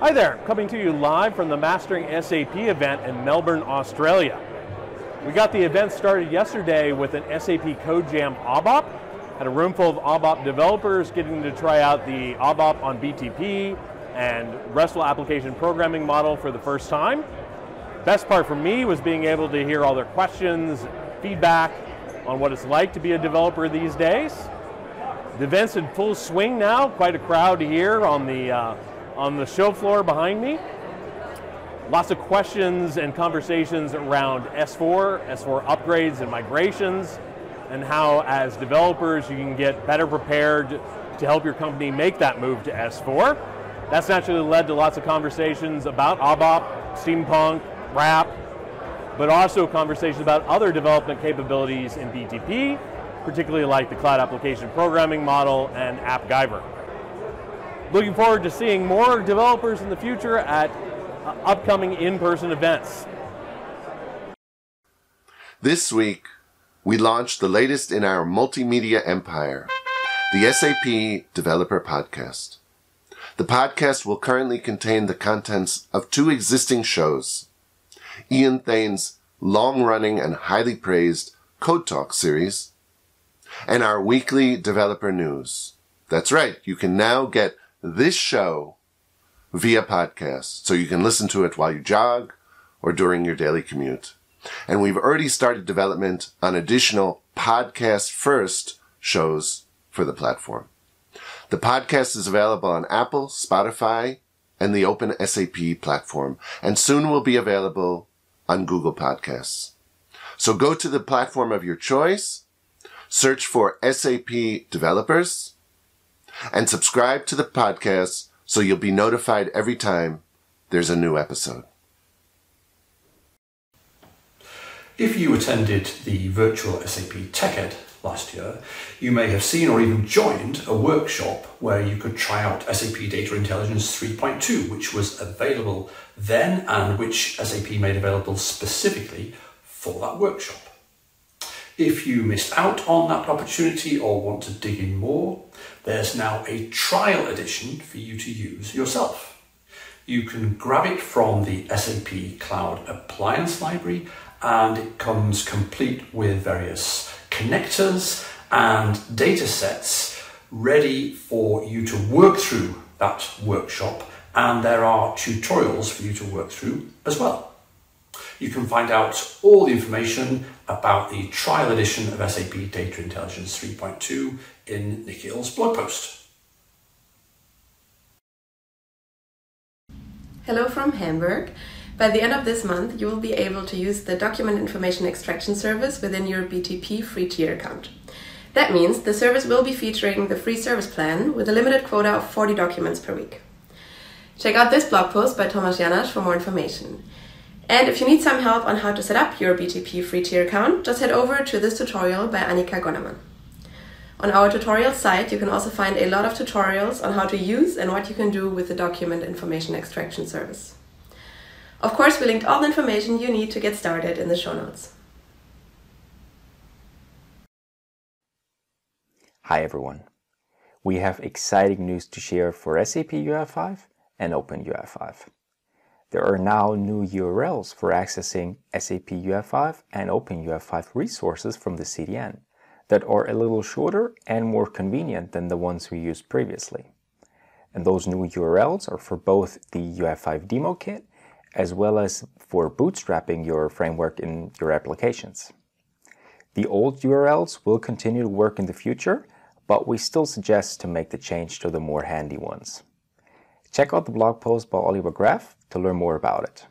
Hi there, coming to you live from the Mastering SAP event in Melbourne, Australia. We got the event started yesterday with an SAP Code Jam ABAP. Had a room full of ABAP developers getting to try out the ABAP on BTP and RESTful application programming model for the first time. Best part for me was being able to hear all their questions, feedback on what it's like to be a developer these days. The event's in full swing now, quite a crowd here on the uh, on the show floor behind me. Lots of questions and conversations around S4, S4 upgrades and migrations, and how as developers you can get better prepared to help your company make that move to S4. That's naturally led to lots of conversations about ABAP, steampunk, RAP, but also conversations about other development capabilities in BTP, particularly like the Cloud Application Programming Model and AppGyver. Looking forward to seeing more developers in the future at uh, upcoming in-person events. This week, we launched the latest in our multimedia empire, the SAP Developer Podcast. The podcast will currently contain the contents of two existing shows. Ian Thain's long-running and highly praised Code Talk series, and our weekly developer news. That's right, you can now get this show via podcast. So you can listen to it while you jog or during your daily commute. And we've already started development on additional podcast first shows for the platform. The podcast is available on Apple, Spotify, and the Open SAP platform, and soon will be available on Google Podcasts. So go to the platform of your choice, search for SAP developers, and subscribe to the podcast so you'll be notified every time there's a new episode. If you attended the virtual SAP TechEd last year, you may have seen or even joined a workshop where you could try out SAP Data Intelligence 3.2, which was available then and which SAP made available specifically for that workshop. If you missed out on that opportunity or want to dig in more, there's now a trial edition for you to use yourself. You can grab it from the SAP Cloud Appliance Library and it comes complete with various connectors and data sets ready for you to work through that workshop and there are tutorials for you to work through as well. You can find out all the information about the trial edition of SAP Data Intelligence 3.2 in Nikhil's blog post. Hello from Hamburg. By the end of this month, you will be able to use the Document Information Extraction service within your BTP free tier account. That means the service will be featuring the free service plan with a limited quota of 40 documents per week. Check out this blog post by Thomas Janasch for more information. And if you need some help on how to set up your BTP free tier account, just head over to this tutorial by Annika Gonnermann. On our tutorial site, you can also find a lot of tutorials on how to use and what you can do with the document information extraction service. Of course, we linked all the information you need to get started in the show notes. Hi everyone. We have exciting news to share for SAP UI5 and Open OpenUI5. There are now new URLs for accessing SAP UI5 and OpenUI5 resources from the CDN that are a little shorter and more convenient than the ones we used previously. And those new URLs are for both the UI5 demo kit as well as for bootstrapping your framework in your applications. The old URLs will continue to work in the future, but we still suggest to make the change to the more handy ones. Check out the blog post by Oliver Graf to learn more about it.